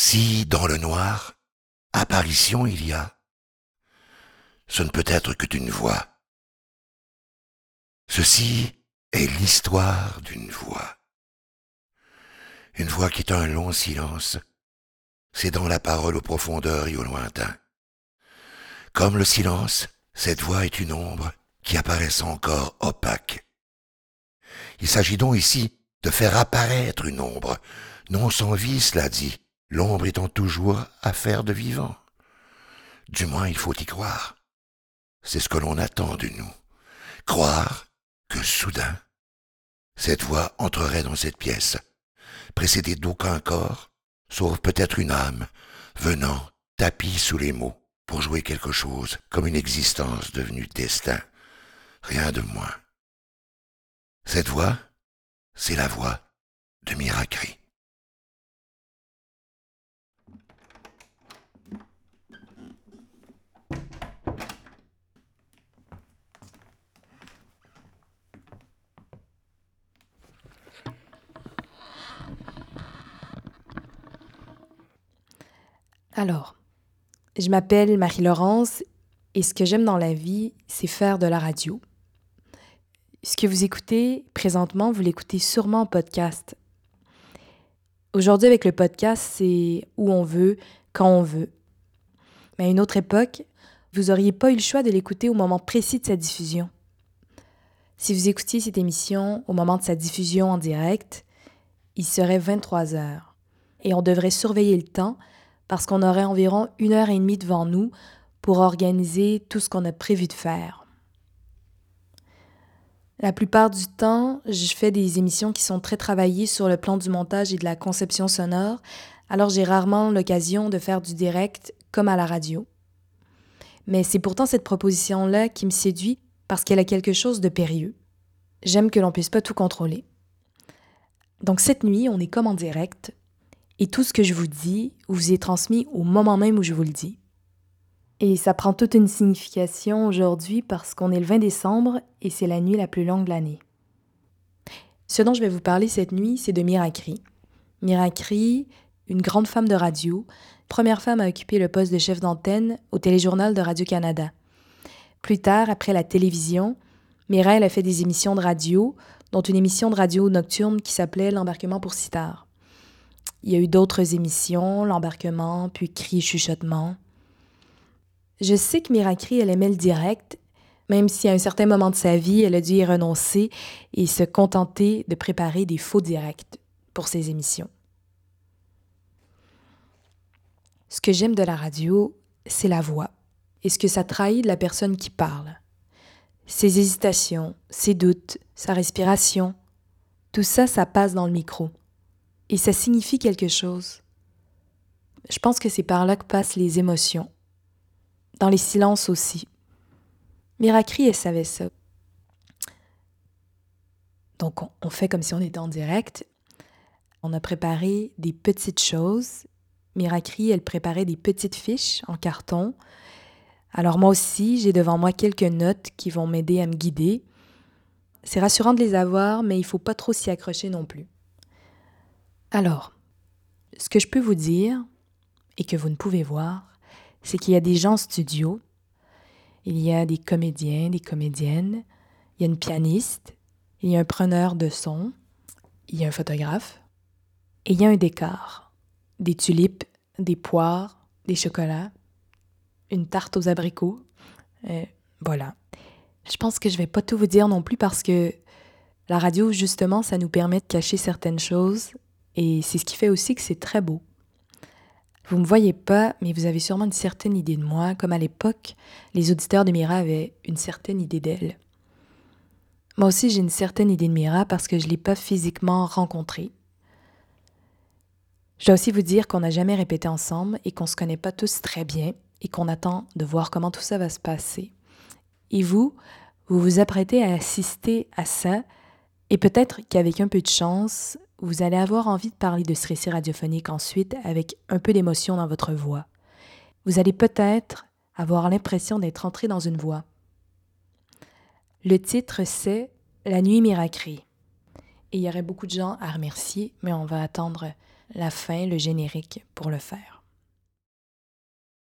Si, dans le noir, apparition il y a, ce ne peut être que d'une voix. Ceci est l'histoire d'une voix. Une voix qui est un long silence, c'est dans la parole aux profondeurs et au lointain. Comme le silence, cette voix est une ombre qui apparaît encore opaque. Il s'agit donc ici de faire apparaître une ombre, non sans vie, cela dit, l'ombre étant toujours affaire de vivant. Du moins, il faut y croire. C'est ce que l'on attend de nous. Croire que soudain, cette voix entrerait dans cette pièce, précédée d'aucun corps, sauf peut-être une âme, venant, tapis sous les mots, pour jouer quelque chose comme une existence devenue destin, rien de moins. Cette voix, c'est la voix de Miracri. Alors, je m'appelle Marie-Laurence et ce que j'aime dans la vie, c'est faire de la radio. Ce que vous écoutez présentement, vous l'écoutez sûrement en podcast. Aujourd'hui, avec le podcast, c'est où on veut, quand on veut. Mais à une autre époque, vous n'auriez pas eu le choix de l'écouter au moment précis de sa diffusion. Si vous écoutiez cette émission au moment de sa diffusion en direct, il serait 23 heures. Et on devrait surveiller le temps parce qu'on aurait environ une heure et demie devant nous pour organiser tout ce qu'on a prévu de faire. La plupart du temps, je fais des émissions qui sont très travaillées sur le plan du montage et de la conception sonore, alors j'ai rarement l'occasion de faire du direct comme à la radio. Mais c'est pourtant cette proposition-là qui me séduit parce qu'elle a quelque chose de périlleux. J'aime que l'on puisse pas tout contrôler. Donc cette nuit, on est comme en direct, et tout ce que je vous dis vous est transmis au moment même où je vous le dis. Et ça prend toute une signification aujourd'hui parce qu'on est le 20 décembre et c'est la nuit la plus longue de l'année. Ce dont je vais vous parler cette nuit, c'est de Miracri. Miracri, une grande femme de radio, première femme à occuper le poste de chef d'antenne au téléjournal de Radio-Canada. Plus tard, après la télévision, Mireille a fait des émissions de radio, dont une émission de radio nocturne qui s'appelait L'embarquement pour Sitar. Il y a eu d'autres émissions, l'embarquement, puis cri chuchotement. Je sais que Miracri, elle aimait le direct, même si à un certain moment de sa vie, elle a dû y renoncer et se contenter de préparer des faux directs pour ses émissions. Ce que j'aime de la radio, c'est la voix et ce que ça trahit de la personne qui parle. Ses hésitations, ses doutes, sa respiration, tout ça, ça passe dans le micro et ça signifie quelque chose. Je pense que c'est par là que passent les émotions. Dans les silences aussi. Miracri, elle savait ça. Donc, on, fait comme si on était en direct. On a préparé des petites choses. Miracri, elle préparait des petites fiches en carton. Alors moi aussi, j'ai devant moi quelques notes qui vont m'aider à me guider. C'est rassurant de les avoir, mais il faut pas trop s'y accrocher non plus. Alors, ce que je peux vous dire, et que vous ne pouvez voir, c'est qu'il y a des gens en studio, il y a des comédiens, des comédiennes, il y a une pianiste, il y a un preneur de son, il y a un photographe, et il y a un décor, des tulipes, des poires, des chocolats, une tarte aux abricots. Euh, voilà. Je pense que je vais pas tout vous dire non plus parce que la radio, justement, ça nous permet de cacher certaines choses et c'est ce qui fait aussi que c'est très beau. Vous ne me voyez pas, mais vous avez sûrement une certaine idée de moi, comme à l'époque, les auditeurs de Mira avaient une certaine idée d'elle. Moi aussi, j'ai une certaine idée de Mira parce que je ne l'ai pas physiquement rencontrée. Je dois aussi vous dire qu'on n'a jamais répété ensemble et qu'on ne se connaît pas tous très bien et qu'on attend de voir comment tout ça va se passer. Et vous, vous vous apprêtez à assister à ça et peut-être qu'avec un peu de chance, vous allez avoir envie de parler de ce récit radiophonique ensuite avec un peu d'émotion dans votre voix. Vous allez peut-être avoir l'impression d'être entré dans une voix. Le titre c'est La nuit miracrée. Et il y aurait beaucoup de gens à remercier, mais on va attendre la fin, le générique, pour le faire.